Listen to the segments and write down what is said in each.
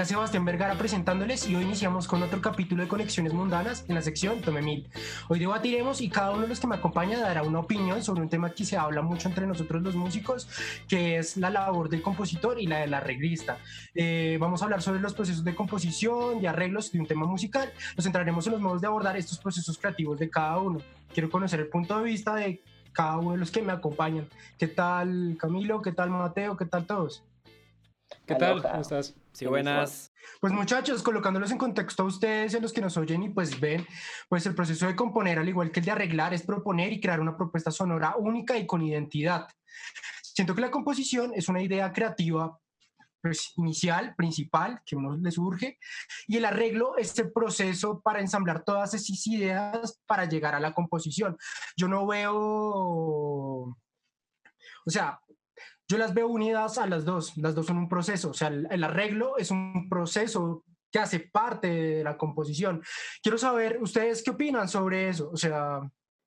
Acá Sebastián Vergara presentándoles y hoy iniciamos con otro capítulo de Conexiones Mundanas en la sección Tome Mil. Hoy debatiremos y cada uno de los que me acompaña dará una opinión sobre un tema que se habla mucho entre nosotros los músicos, que es la labor del compositor y la del arreglista. Eh, vamos a hablar sobre los procesos de composición y arreglos de un tema musical. Nos centraremos en los modos de abordar estos procesos creativos de cada uno. Quiero conocer el punto de vista de cada uno de los que me acompañan. ¿Qué tal Camilo? ¿Qué tal Mateo? ¿Qué tal todos? ¿Qué tal? ¿Cómo estás? Sí, buenas. Pues muchachos, colocándolos en contexto a ustedes y a los que nos oyen y pues ven, pues el proceso de componer, al igual que el de arreglar, es proponer y crear una propuesta sonora única y con identidad. Siento que la composición es una idea creativa pues, inicial, principal, que uno le surge, y el arreglo es el proceso para ensamblar todas esas ideas para llegar a la composición. Yo no veo, o sea, yo las veo unidas a las dos, las dos son un proceso, o sea, el, arreglo es un proceso que hace parte de la composición. Quiero saber, ¿ustedes qué opinan sobre eso? O sea...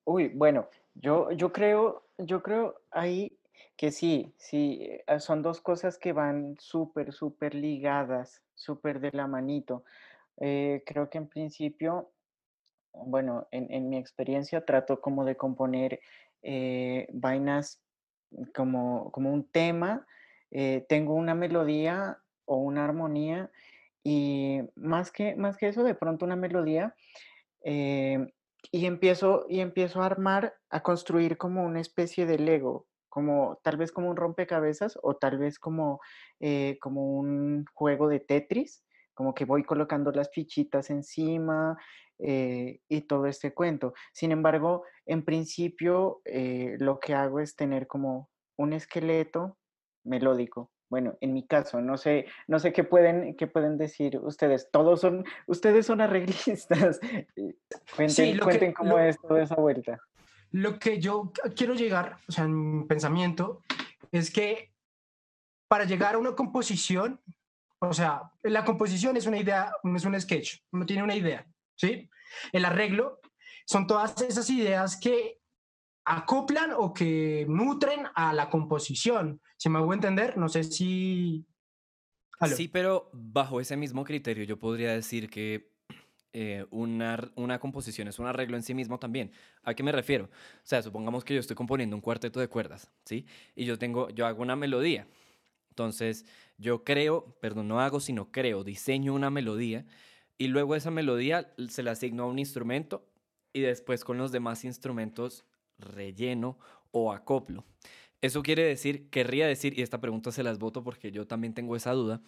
Uy, bueno, yo, yo creo, yo creo ahí que sí, sí, eh, son dos cosas que van súper, súper ligadas, súper de la manito. Eh, creo que en principio, bueno, en, mi experiencia trato como de componer eh, vainas como, como un tema, eh, tengo una melodía o una armonía y más que, más que eso, de pronto una melodía eh, y, empiezo, y empiezo a armar, a construir como una especie de Lego, como tal vez como un rompecabezas o tal vez como, eh, como un juego de Tetris, como que voy colocando las fichitas encima y todo este cuento. Sin embargo, en principio lo que hago es tener como un esqueleto melódico. Bueno, en mi caso, no sé, no sé qué pueden, qué pueden decir ustedes. Todos son, ustedes son arreglistas. cuenten, cuenten cómo es toda esa vuelta. Lo que yo quiero llegar, o sea, en mi pensamiento, es que para llegar a una composición, o sea, la composición es una idea, es un sketch, uno tiene una idea, ¿sí? El arreglo son todas esas ideas que acoplan o que nutren a la composición. Si me hago entender, no sé si... Sí, pero bajo ese mismo criterio yo podría decir que eh, una, una, composición es un arreglo en sí mismo también. ¿A qué me refiero? O sea, supongamos que yo estoy componiendo un cuarteto de cuerdas, ¿sí? Y yo tengo, yo hago una melodía. Entonces, yo creo, perdón, no hago, sino creo, diseño una melodía y luego esa melodía se la asigno a un instrumento y después con los demás instrumentos relleno o acoplo. Eso quiere decir, querría decir, y esta pregunta se las voto porque yo también tengo esa duda,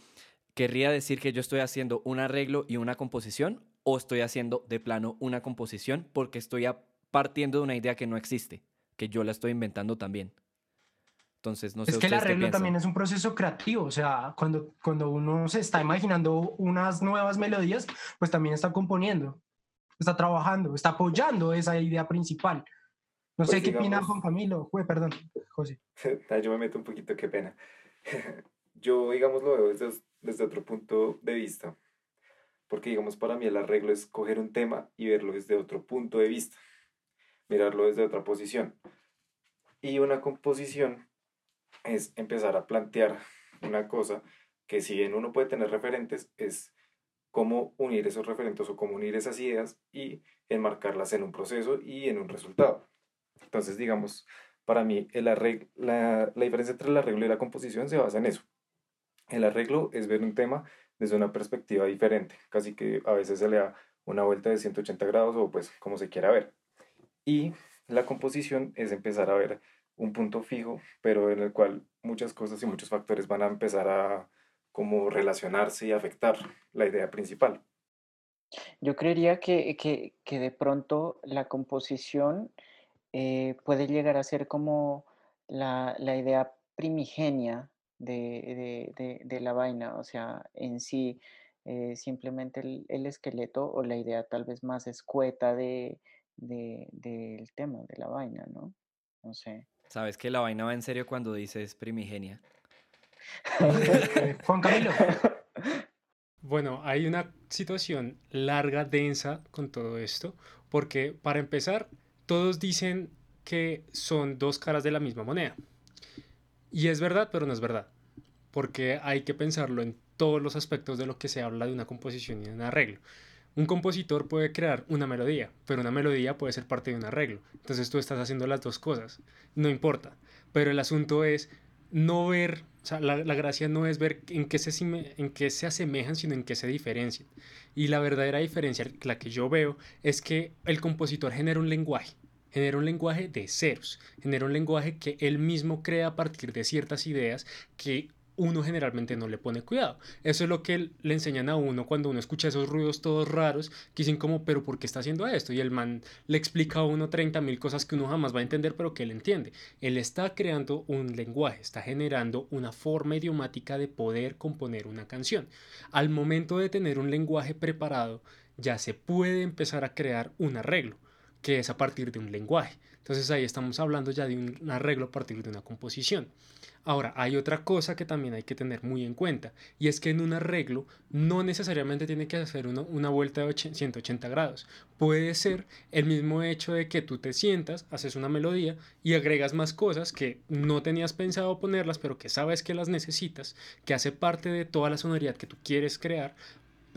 querría decir que yo estoy haciendo un arreglo y una composición o estoy haciendo de plano una composición porque estoy partiendo de una idea que no existe, que yo la estoy inventando también. Entonces, no sé es que el arreglo también es un proceso creativo, o sea, cuando, cuando uno se está imaginando unas nuevas melodías, pues también está componiendo, está trabajando, está apoyando esa idea principal. No sé pues qué opina Juan Camilo. Uy, perdón, José. Yo me meto un poquito, qué pena. Yo, digamos, lo veo desde, desde otro punto de vista. Porque, digamos, para mí el arreglo es coger un tema y verlo desde otro punto de vista. Mirarlo desde otra posición. Y una composición es empezar a plantear una cosa que si bien uno puede tener referentes, es cómo unir esos referentes o cómo unir esas ideas y enmarcarlas en un proceso y en un resultado. Entonces, digamos, para mí el arreglo, la, la diferencia entre el arreglo y la composición se basa en eso. El arreglo es ver un tema desde una perspectiva diferente, casi que a veces se le da una vuelta de 180 grados o pues como se quiera ver. Y la composición es empezar a ver un punto fijo, pero en el cual muchas cosas y muchos factores van a empezar a como relacionarse y afectar la idea principal. Yo creería que, que, que de pronto la composición eh, puede llegar a ser como la, la idea primigenia de, de, de, la vaina, o sea, en sí, eh, simplemente el, el, esqueleto o la idea tal vez más escueta de, del tema, de la vaina, ¿no? No sé. ¿Sabes que la vaina va en serio cuando dices primigenia? Juan Camilo. Bueno, hay una situación larga, densa con todo esto, porque para empezar, todos dicen que son dos caras de la misma moneda. Y es verdad, pero no es verdad. Porque hay que pensarlo en todos los aspectos de lo que se habla de una composición y de un arreglo. Un compositor puede crear una melodía, pero una melodía puede ser parte de un arreglo. Entonces tú estás haciendo las dos cosas. No importa. Pero el asunto es no ver, o sea, la, gracia no es ver en qué, se, en qué se asemejan, sino en qué se diferencian. Y la verdadera diferencia, la que yo veo, es que el compositor genera un lenguaje genera un lenguaje de ceros, genera un lenguaje que él mismo crea a partir de ciertas ideas que uno generalmente no le pone cuidado. Eso es lo que le enseñan a uno cuando uno escucha esos ruidos todos raros, que dicen como, pero ¿por qué está haciendo esto? Y el man le explica a uno 30 mil cosas que uno jamás va a entender, pero que él entiende. Él está creando un lenguaje, está generando una forma idiomática de poder componer una canción. Al momento de tener un lenguaje preparado, ya se puede empezar a crear un arreglo que es a partir de un lenguaje. Entonces ahí estamos hablando ya de un arreglo a partir de una composición. Ahora, hay otra cosa que también hay que tener muy en cuenta, y es que en un arreglo no necesariamente tiene que hacer una vuelta de 180 grados. Puede ser el mismo hecho de que tú te sientas, haces una melodía y agregas más cosas que no tenías pensado ponerlas, pero que sabes que las necesitas, que hace parte de toda la sonoridad que tú quieres crear,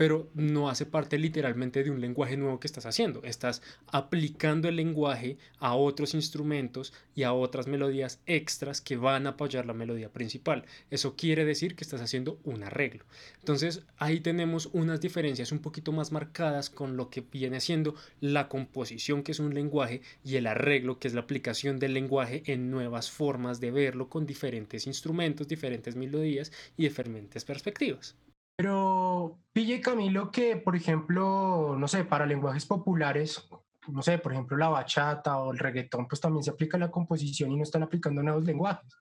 pero no hace parte literalmente de un lenguaje nuevo que estás haciendo. Estás aplicando el lenguaje a otros instrumentos y a otras melodías extras que van a apoyar la melodía principal. Eso quiere decir que estás haciendo un arreglo. Entonces ahí tenemos unas diferencias un poquito más marcadas con lo que viene siendo la composición, que es un lenguaje, y el arreglo, que es la aplicación del lenguaje en nuevas formas de verlo con diferentes instrumentos, diferentes melodías y diferentes perspectivas. Pero pille Camilo que, por ejemplo, no sé, para lenguajes populares, no sé, por ejemplo, la bachata o el reggaetón, pues también se aplica la composición y no están aplicando nuevos lenguajes.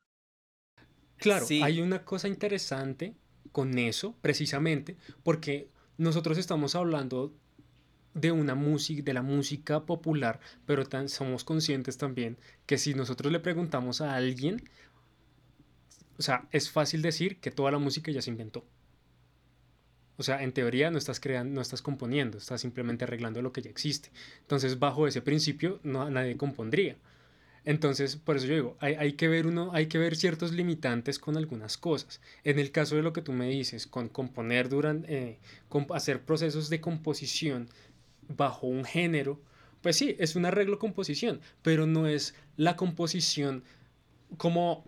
Claro, hay una cosa interesante con eso, precisamente, porque nosotros estamos hablando de una música, de la música popular, pero somos conscientes también que si nosotros le preguntamos a alguien, o sea, es fácil decir que toda la música ya se inventó. O sea, en teoría no estás creando, no estás componiendo, estás simplemente arreglando lo que ya existe. Entonces, bajo ese principio, no, nadie compondría. Entonces, por eso yo digo, hay, que ver uno, hay que ver ciertos limitantes con algunas cosas. En el caso de lo que tú me dices, con componer durante, eh, hacer procesos de composición bajo un género, pues sí, es un arreglo composición, pero no es la composición como,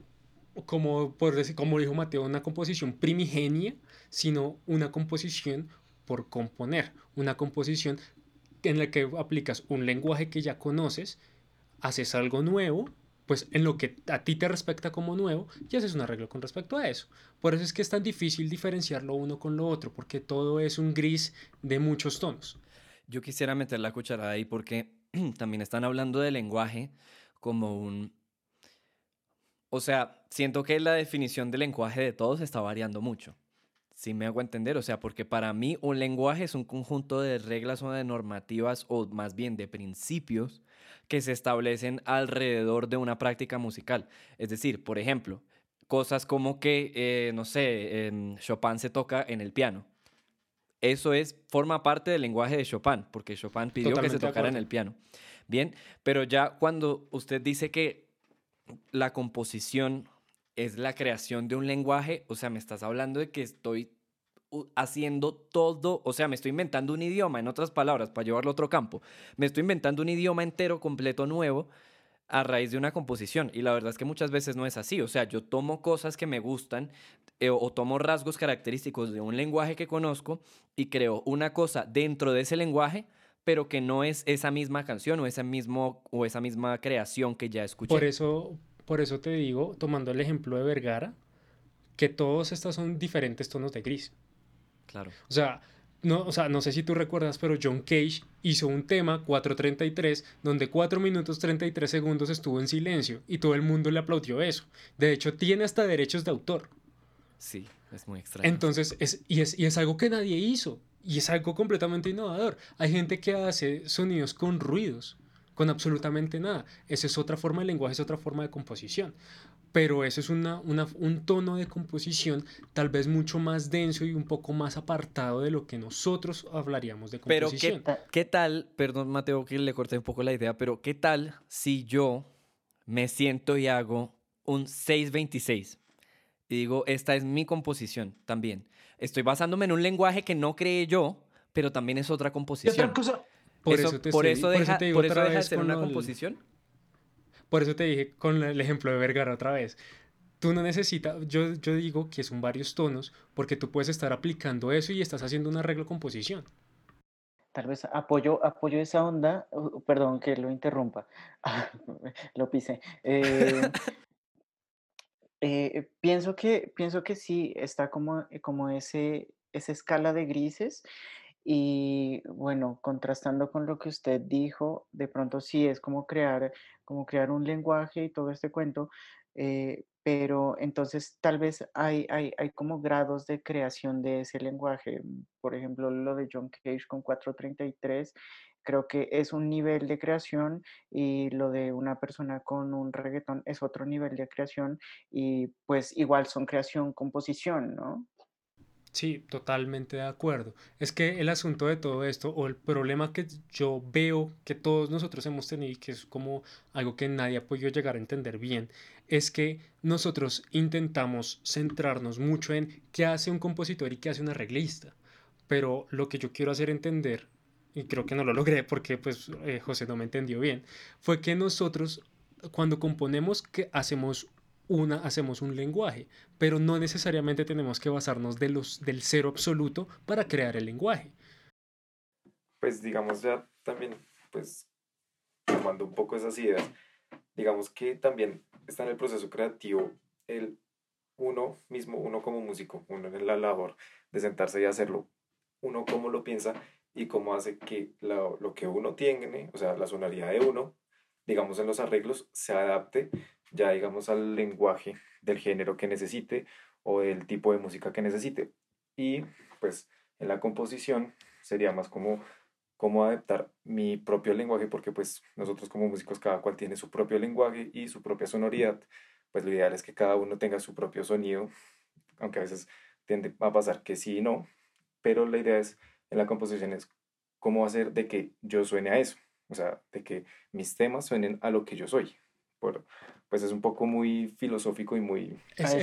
como, por decir, como dijo Mateo, una composición primigenia sino una composición por componer, una composición en la que aplicas un lenguaje que ya conoces, haces algo nuevo, pues en lo que a ti te respecta como nuevo, y haces un arreglo con respecto a eso. Por eso es que es tan difícil diferenciarlo uno con lo otro, porque todo es un gris de muchos tonos. Yo quisiera meter la cucharada ahí porque también están hablando de lenguaje como un... O sea, siento que la definición del lenguaje de todos está variando mucho. Sí me hago entender, o sea, porque para mí un lenguaje es un conjunto de reglas o de normativas o más bien de principios que se establecen alrededor de una práctica musical. Es decir, por ejemplo, cosas como que, eh, no sé, Chopin se toca en el piano. Eso es, forma parte del lenguaje de Chopin, porque Chopin pidió que se tocara en el piano. Bien, pero ya cuando usted dice que la composición es la creación de un lenguaje, o sea, me estás hablando de que estoy haciendo todo, o sea, me estoy inventando un idioma, en otras palabras, para llevarlo a otro campo, me estoy inventando un idioma entero, completo, nuevo, a raíz de una composición. Y la verdad es que muchas veces no es así, o sea, yo tomo cosas que me gustan eh, o tomo rasgos característicos de un lenguaje que conozco y creo una cosa dentro de ese lenguaje, pero que no es esa misma canción o esa, mismo, o esa misma creación que ya escuché. Por eso, por eso te digo, tomando el ejemplo de Vergara, que todos estos son diferentes tonos de gris. Claro. O sea, no, o sea, no sé si tú recuerdas, pero John Cage hizo un tema 433 donde 4 minutos 33 segundos estuvo en silencio y todo el mundo le aplaudió eso. De hecho, tiene hasta derechos de autor. Sí, es muy extraño. Entonces, es, y, es, y es algo que nadie hizo y es algo completamente innovador. Hay gente que hace sonidos con ruidos con absolutamente nada. Esa es otra forma de lenguaje, es otra forma de composición. Pero eso es una, un tono de composición tal vez mucho más denso y un poco más apartado de lo que nosotros hablaríamos de composición. Pero ¿qué, tal, perdón Mateo que le corté un poco la idea, pero qué tal si yo me siento y hago un 626? Y digo, esta es mi composición también. estoy basándome en un lenguaje que no creé yo, pero también es otra composición. Otra cosa, por eso, por eso deja, por eso deja de ser una composición. Por eso te dije con el ejemplo de Vergara otra vez. Tú no necesitas, yo, yo digo que son varios tonos porque tú puedes estar aplicando eso y estás haciendo un arreglo composición. Tal vez apoyo, apoyo esa onda, perdón que lo interrumpa, lo pise. Eh, eh, pienso, que, pienso que sí, está como, como ese, esa escala de grises y bueno, contrastando con lo que usted dijo, de pronto sí es como crear, como crear un lenguaje y todo este cuento, eh, pero entonces tal vez hay, hay, hay, como grados de creación de ese lenguaje. Por ejemplo, lo de John Cage con 433, creo que es un nivel de creación y lo de una persona con un reggaetón es otro nivel de creación y pues igual son creación, composición, ¿no? Sí, totalmente de acuerdo. Es que el asunto de todo esto, o el problema que yo veo que todos nosotros hemos tenido y que es como algo que nadie ha podido llegar a entender bien, es que nosotros intentamos centrarnos mucho en qué hace un compositor y qué hace un arreglista. Pero lo que yo quiero hacer entender, y creo que no lo logré porque pues eh, José no me entendió bien, fue que nosotros cuando componemos que hacemos una hacemos un lenguaje, pero no necesariamente tenemos que basarnos de los, del cero absoluto para crear el lenguaje. Pues digamos ya también, pues tomando un poco esas ideas, digamos que también está en el proceso creativo el uno mismo, uno como músico, uno en la labor de sentarse y hacerlo, uno cómo lo piensa y cómo hace que lo, lo que uno tiene, o sea, la sonoridad de uno, digamos en los arreglos, se adapte ya digamos al lenguaje del género que necesite o del tipo de música que necesite. Y pues en la composición sería más como cómo adaptar mi propio lenguaje, porque pues nosotros como músicos cada cual tiene su propio lenguaje y su propia sonoridad, pues lo ideal es que cada uno tenga su propio sonido, aunque a veces tiende a pasar que sí y no, pero la idea es en la composición es cómo hacer de que yo suene a eso, o sea, de que mis temas suenen a lo que yo soy. Por, pues es un poco muy filosófico y muy...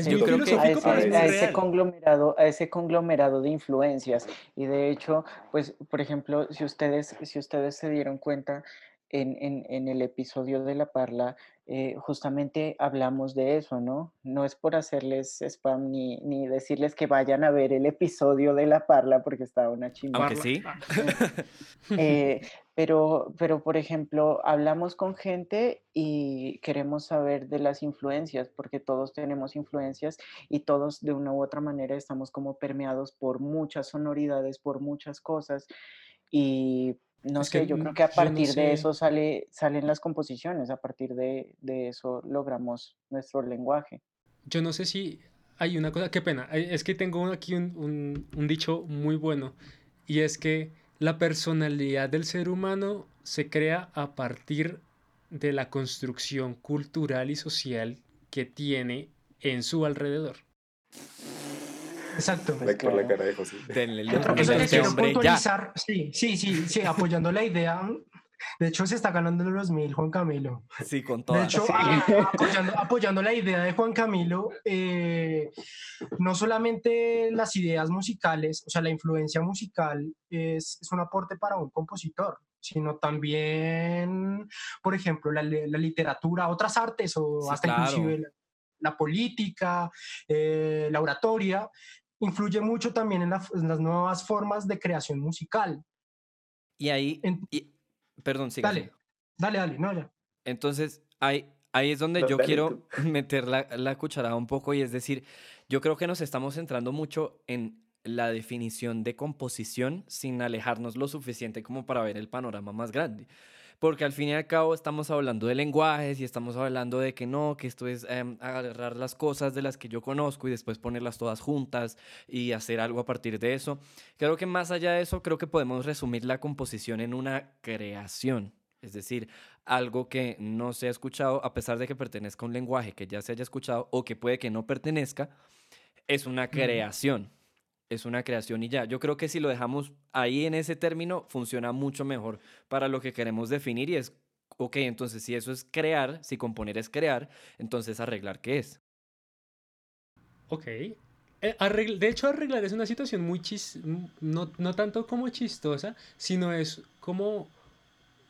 yo creo que a, ese, conglomerado, a ese conglomerado de influencias. Y de hecho, pues, por ejemplo, si ustedes, si ustedes se dieron cuenta, en, en, en el episodio de La Parla, eh, justamente hablamos de eso, ¿no? No es por hacerles spam ni, ni, decirles que vayan a ver el episodio de La Parla porque está una chingada. Aunque sí. Eh, pero, pero, por ejemplo, hablamos con gente y queremos saber de las influencias, porque todos tenemos influencias y todos de una u otra manera estamos como permeados por muchas sonoridades, por muchas cosas. Y no sé, yo creo que a partir de eso sale, salen las composiciones, a partir de, eso logramos nuestro lenguaje. Yo no sé si hay una cosa, qué pena, es que tengo aquí un, dicho muy bueno, y es que la personalidad del ser humano se crea a partir de la construcción cultural y social que tiene en su alrededor. Exacto. La, por la cara de José. Denle Sí, sí, sí, sí, apoyando la idea. De hecho, se está ganando los mil Juan Camilo. Sí, con todo. De hecho, apoyando, la idea de Juan Camilo, eh, no solamente las ideas musicales, o sea, la influencia musical es, es un aporte para un compositor, sino también, por ejemplo, la, la literatura, otras artes o hasta inclusive la, política, eh, la oratoria, influye mucho también en, las nuevas formas de creación musical. Y ahí, perdón, sí. Dale, dale, dale, no, ya. Entonces, ahí, ahí es donde yo quiero meter la, la cucharada un poco y es decir, yo creo que nos estamos centrando mucho en la definición de composición sin alejarnos lo suficiente como para ver el panorama más grande porque al fin y al cabo estamos hablando de lenguajes y estamos hablando de que no, que esto es em, agarrar las cosas de las que yo conozco y después ponerlas todas juntas y hacer algo a partir de eso. Creo que más allá de eso, creo que podemos resumir la composición en una creación. Es decir, algo que no se ha escuchado, a pesar de que pertenezca a un lenguaje que ya se haya escuchado o que puede que no pertenezca, es una creación es una creación y ya. Yo creo que si lo dejamos ahí en ese término, funciona mucho mejor para lo que queremos definir y es, ok, entonces si eso es crear, si componer es crear, entonces arreglar qué es. Ok, eh, de hecho, arreglar es una situación muy chis, no, no tanto como chistosa, sino es como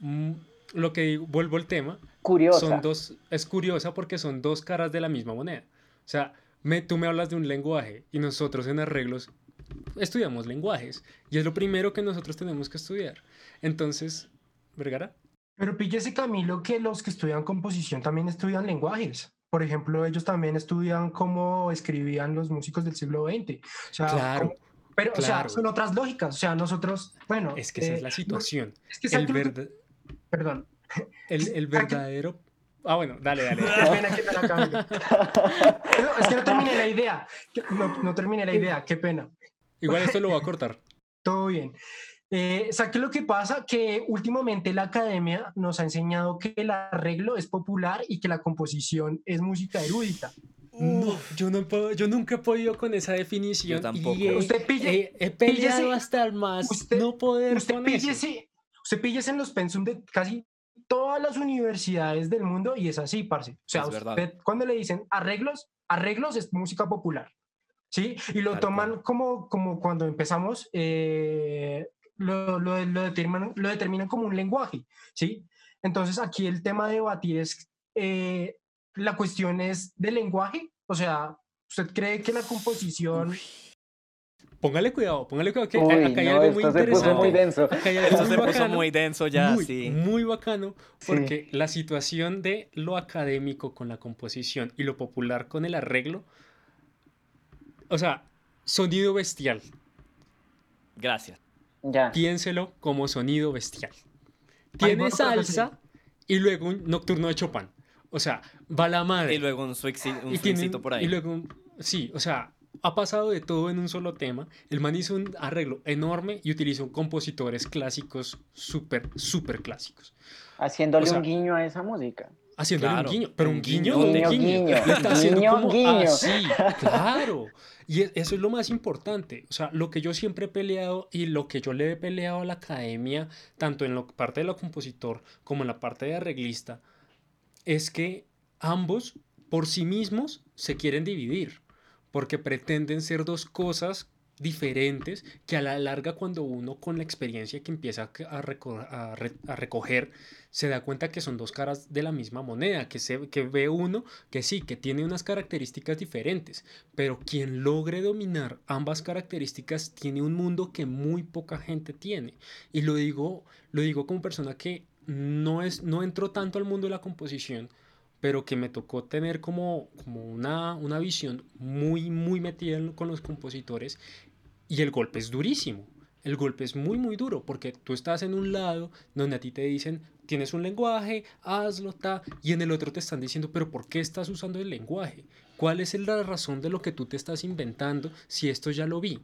mm, lo que digo, vuelvo al tema. Curiosa. Son dos, es curiosa porque son dos caras de la misma moneda. O sea, me, tú me hablas de un lenguaje y nosotros en arreglos estudiamos lenguajes y es lo primero que nosotros tenemos que estudiar. Entonces, ¿Vergara? Pero píllese Camilo que los que estudian composición también estudian lenguajes. Por ejemplo, ellos también estudian cómo escribían los músicos del siglo XX. O sea, claro. pero, o sea, son otras lógicas. O sea, nosotros, bueno. Es que esa es la eh, situación. es que el Perdón. El, el verdadero. Ah, bueno, dale, dale. Qué pena, qué pena, es que no terminé la idea. No, no terminé la idea, qué pena. Igual esto lo voy a cortar. Todo bien. Eh, ¿Sabes qué es lo que pasa? Que últimamente la academia nos ha enseñado que el arreglo es popular y que la composición es música erudita. No, yo, no puedo, yo nunca he podido con esa definición. Yo tampoco. usted pille, he peleado hasta el más no poder usted con píllese, Usted píllese en los pensum de casi todas las universidades del mundo y es así, parce. O sea, usted, cuando le dicen arreglos, arreglos es música popular. ¿Sí? Y lo toman como, como cuando empezamos, eh, lo, lo, lo, determinan, lo determinan como un lenguaje, ¿sí? Entonces aquí el tema de debatir es, eh, la cuestión es del lenguaje, o sea, ¿usted cree que la composición... Póngale cuidado, póngale cuidado que acá hay algo muy interesante. muy denso. esto se puso muy denso ya, muy, sí. Muy bacano, porque la situación de lo académico con la composición y lo popular con el arreglo, o sea, sonido bestial. Gracias. Piénselo como sonido bestial. Tiene salsa y luego un nocturno de Chopin. O sea, va la madre. Y luego un, un por ahí. Y luego sí, o sea, ha pasado de todo en un solo tema. El man hizo un arreglo enorme y utilizó compositores clásicos súper, súper clásicos. Haciéndole un guiño a esa música. Haciéndole un guiño, pero un guiño, un guiño, guiño. Le está haciendo como así, claro. Y e, eso es lo más importante. O sea, lo que yo siempre he peleado y lo que yo le he peleado a la academia, tanto en la parte de la compositor como en la parte de arreglista, es que ambos por sí mismos se quieren dividir, porque pretenden ser dos cosas diferentes que a la larga cuando uno con la experiencia que empieza a, recoger se da cuenta que son dos caras de la misma moneda, que, se, que ve uno que sí, que tiene unas características diferentes, pero quien logre dominar ambas características tiene un mundo que muy poca gente tiene. Y lo digo, lo digo como persona que no, es, no entró tanto al mundo de la composición, pero que me tocó tener como, como una, una visión muy, muy metida con los compositores y el golpe es durísimo. El golpe es muy, muy duro porque tú estás en un lado donde a ti te dicen, tienes un lenguaje, hazlo, ta, y en el otro te están diciendo, pero ¿por qué estás usando el lenguaje? ¿Cuál es la razón de lo que tú te estás inventando si esto ya lo vi?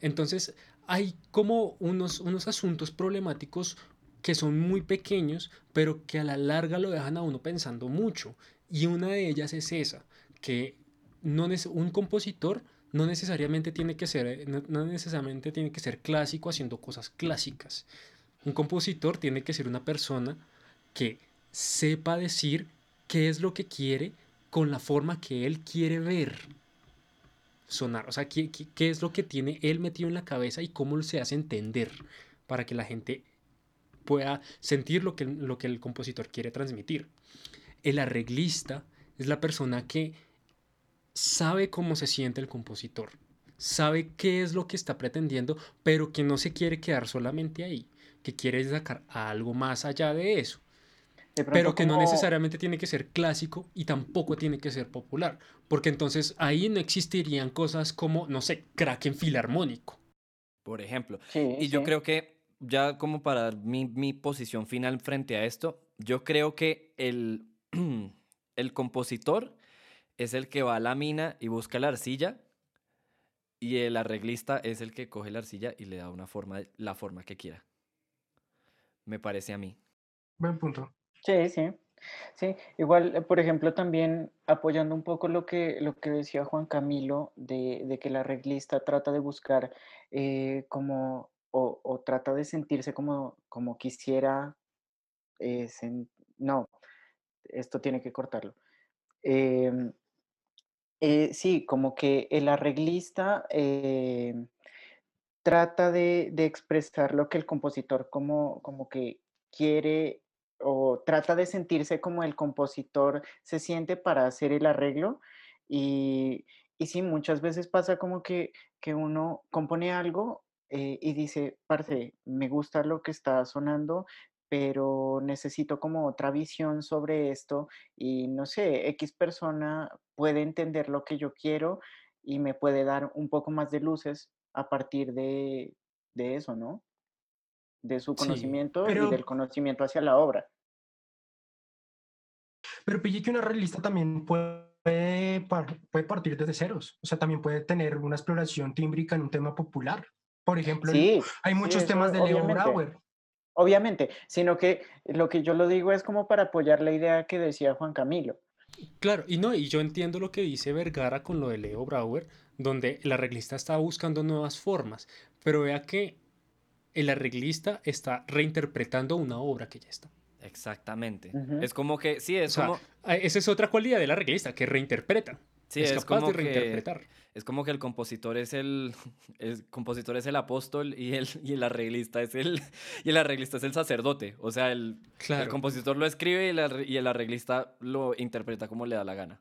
Entonces, hay como unos, unos asuntos problemáticos que son muy pequeños, pero que a la larga lo dejan a uno pensando mucho. Y una de ellas es esa, que no es un compositor no necesariamente tiene que ser, eh, no, necesariamente tiene que ser clásico haciendo cosas clásicas. Un compositor tiene que ser una persona que sepa decir qué es lo que quiere con la forma que él quiere ver sonar. O sea, qué, qué, es lo que tiene él metido en la cabeza y cómo se hace entender para que la gente pueda sentir lo que, lo que el compositor quiere transmitir. El arreglista es la persona que sabe cómo se siente el compositor, sabe qué es lo que está pretendiendo, pero que no se quiere quedar solamente ahí, que quiere sacar algo más allá de eso. pero que no necesariamente tiene que ser clásico y tampoco tiene que ser popular, porque entonces ahí no existirían cosas como, no sé, Kraken filarmónico. Por ejemplo. y yo creo que, ya como para mi, mi posición final frente a esto, yo creo que el, el compositor es el que va a la mina y busca la arcilla y el arreglista es el que coge la arcilla y le da una forma, la forma que quiera. Me parece a mí. Buen punto. Sí, sí. Sí, igual, eh, por ejemplo, también apoyando un poco lo que, lo que decía Juan Camilo, de, que el arreglista trata de buscar eh, como, o, trata de sentirse como, como quisiera, eh, no, esto tiene que cortarlo. Em, Eh, sí, como que el arreglista eh, trata de, de expresar lo que el compositor como, como que quiere o trata de sentirse como el compositor se siente para hacer el arreglo. Y, y sí, muchas veces pasa como que, que uno compone algo eh, y dice, parce, me gusta lo que está sonando, pero necesito como otra visión sobre esto y no sé, X persona puede entender lo que yo quiero y me puede dar un poco más de luces a partir de, de eso, ¿no? De su Sí, conocimiento y del Pero, conocimiento hacia la obra. pero pille que una realista también puede, puede partir desde ceros. O sea, también puede tener una exploración tímbrica en un tema popular. Por ejemplo, Sí, hay sí, muchos eso temas de Leo obviamente. Brauer. Obviamente, sino que lo que yo lo digo es como para apoyar la idea que decía Juan Camilo. claro, y no, y yo entiendo lo que dice Vergara con lo de Leo Brauer, donde el arreglista está buscando nuevas formas, pero vea que el arreglista está reinterpretando una obra que ya está. Exactamente. Es como que, sí, O es sea, como, esa es otra cualidad del arreglista, que reinterpreta. Sí, es es capaz como de que, reinterpretar. es como que el compositor es el, el compositor es el apóstol y el, y el arreglista es el, y el arreglista es el sacerdote. O sea, el, el Claro. compositor lo escribe y el, y el arreglista lo interpreta como le da la gana.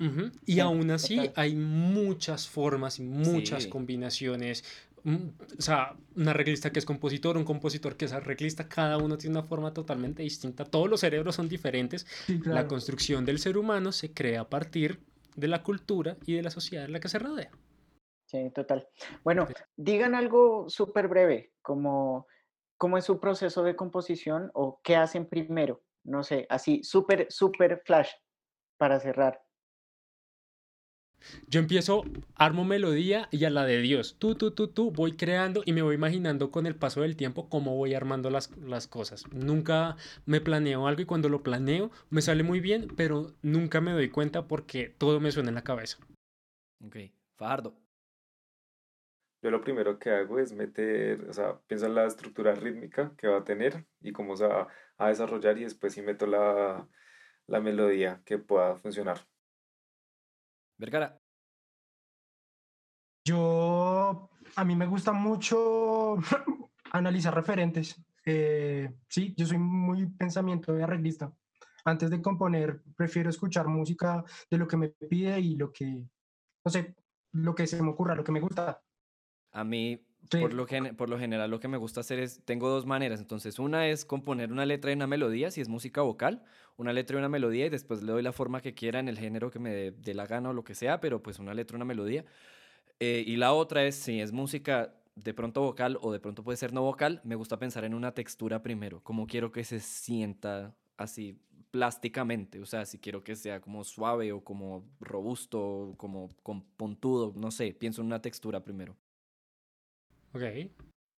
Ujú, Y Sí, aún así total. hay muchas formas y muchas Sí. combinaciones. Mm, O sea, un arreglista que es compositor, un compositor que es arreglista, cada uno tiene una forma totalmente distinta. Todos los cerebros son diferentes. Sí, La claro. construcción del ser humano se crea a partir de la cultura y de la sociedad en la que se rodea. Sí, total. Bueno, digan algo súper breve, como cómo es su proceso de composición o qué hacen primero. No sé, así, súper, súper flash para cerrar. Yo empiezo, armo melodía y a la de Dios. Tú, tú, tú, tú, voy creando y me voy imaginando con el paso del tiempo cómo voy armando las, las cosas. Nunca me planeo algo y cuando lo planeo me sale muy bien, pero nunca me doy cuenta porque todo me suena en la cabeza. Ok, Fajardo. Yo lo primero que hago es meter, o sea, pienso en la estructura rítmica que va a tener y cómo se va a desarrollar y después sí meto la, la melodía que pueda funcionar. Vergara. Yo, a mí me gusta mucho analizar referentes. Eh, sí, yo soy muy pensamiento de arreglista. Antes de componer, prefiero escuchar música de lo que me pide y lo que, no sé, lo que se me ocurra, lo que me gusta. A mí, Por, lo por lo general, lo que me gusta hacer es, tengo dos maneras. Entonces, una es componer una letra y una melodía, si es música vocal, una letra y una melodía, y después le doy la forma que quiera en el género que me dé la gana o lo que sea, pero pues una letra y una melodía. Eh, y la otra es, si es música de pronto vocal o de pronto puede ser no vocal, me gusta pensar en una textura primero, como quiero que se sienta así plásticamente, o sea, si quiero que sea como suave o como robusto, como con puntudo, no sé, pienso en una textura primero. Ok.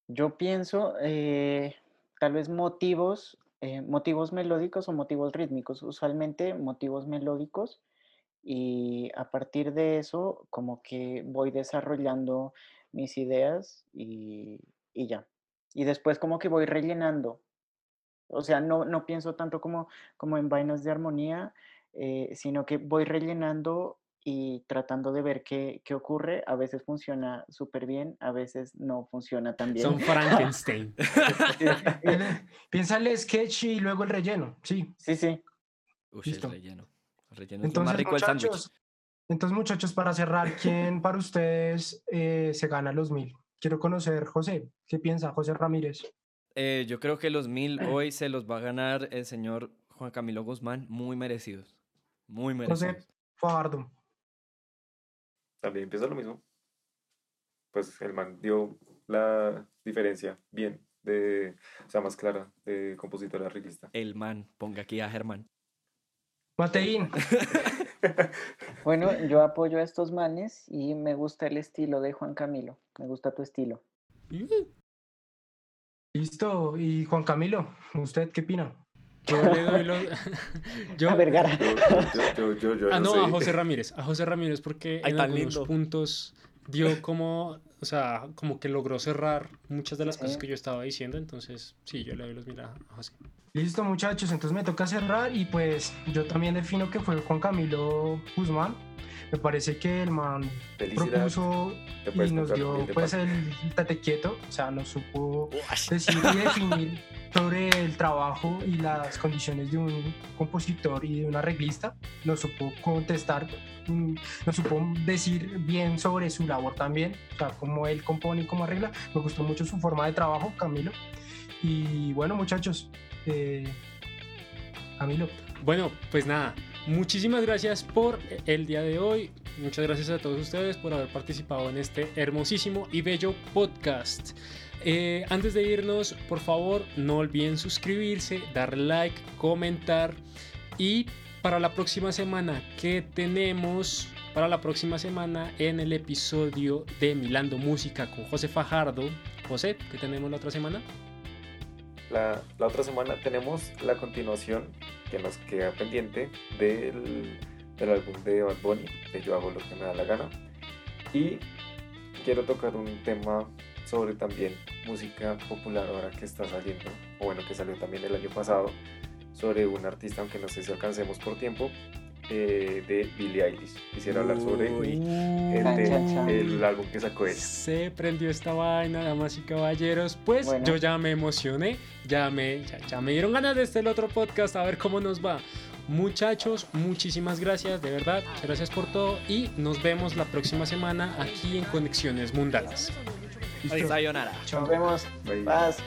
Yo pienso eh, tal vez motivos, eh, motivos melódicos o motivos rítmicos, usualmente motivos melódicos y a partir de eso como que voy desarrollando mis ideas y, y ya. Y después como que voy rellenando. O sea, no, no pienso tanto como, como en vainas de armonía, eh, sino que voy rellenando y tratando de ver qué, qué ocurre. A veces funciona súper bien, a veces no funciona tan bien. Son Frankenstein. El- Piensa el sketch y luego el relleno. Sí. Sí, sí. Uy, el Listo. relleno. El relleno es lo más Entonces, rico del sándwich. muchachos, entonces, muchachos, para cerrar, ¿quién para ustedes eh, se gana los mil? Quiero conocer, José. ¿Qué piensa José Ramírez? Eh, yo creo que los mil hoy se los va a ganar el señor Juan Camilo Guzmán, muy merecidos. Muy José merecidos. Fajardo. También pienso lo mismo. Pues el man dio la diferencia bien, de, o sea, más clara de compositor a arreglista. El man, ponga aquí a Germán. Mateín. Bueno, yo apoyo a estos manes y me gusta el estilo de Juan Camilo. Me gusta tu estilo. Listo. Y Juan Camilo, ¿usted qué opina? Yo le doy los... Yo... A Vergara. Yo, yo, yo, yo, yo Ah, no no, a sé. José Ramírez. A José Ramírez porque Ay, en algunos lindo. puntos dio como, o sea, como que logró cerrar muchas de las cosas que yo estaba diciendo, entonces sí, yo le doy los mira a José. Listo muchachos, entonces me toca cerrar y pues yo también defino que fue Juan Camilo Guzmán. Me parece que el man propuso y nos dio pues el tate quieto, o sea, nos supo decir y definir sobre el trabajo y las condiciones de un compositor y de un arreglista. Nos supo contestar, mm, nos supo decir bien sobre su labor también, o sea, cómo él compone y cómo arregla. Me gustó mucho su forma de trabajo, Camilo. Y bueno, muchachos, eh, Camilo. Bueno, pues nada, muchísimas gracias por el día de hoy. Muchas gracias a todos ustedes por haber participado en este hermosísimo y bello podcast. Eh, antes de irnos, por favor, no olviden suscribirse, dar like, comentar y para la próxima semana, ¿qué tenemos? Para la próxima semana en el episodio de Milando Música con José Fajardo. José, ¿qué tenemos la otra semana? La, la, otra semana tenemos la continuación que nos queda pendiente del, del álbum de Bad Bunny, de Yo hago lo que me da la gana. Y quiero tocar un tema sobre también música popular ahora que está saliendo, o bueno, que salió también el año pasado, sobre un artista, aunque no sé si alcancemos por tiempo, eh, de Billie Eilish. Quisiera hablar sobre el, álbum que sacó ella. Se prendió esta vaina, damas y caballeros. Pues yo ya me emocioné, ya me, ya, me dieron ganas de este el otro podcast, a ver cómo nos va. Muchachos, muchísimas gracias, de verdad, gracias por todo y nos vemos la próxima semana aquí en Conexiones Mundanas. Sayonara. Nos vemos. Paz.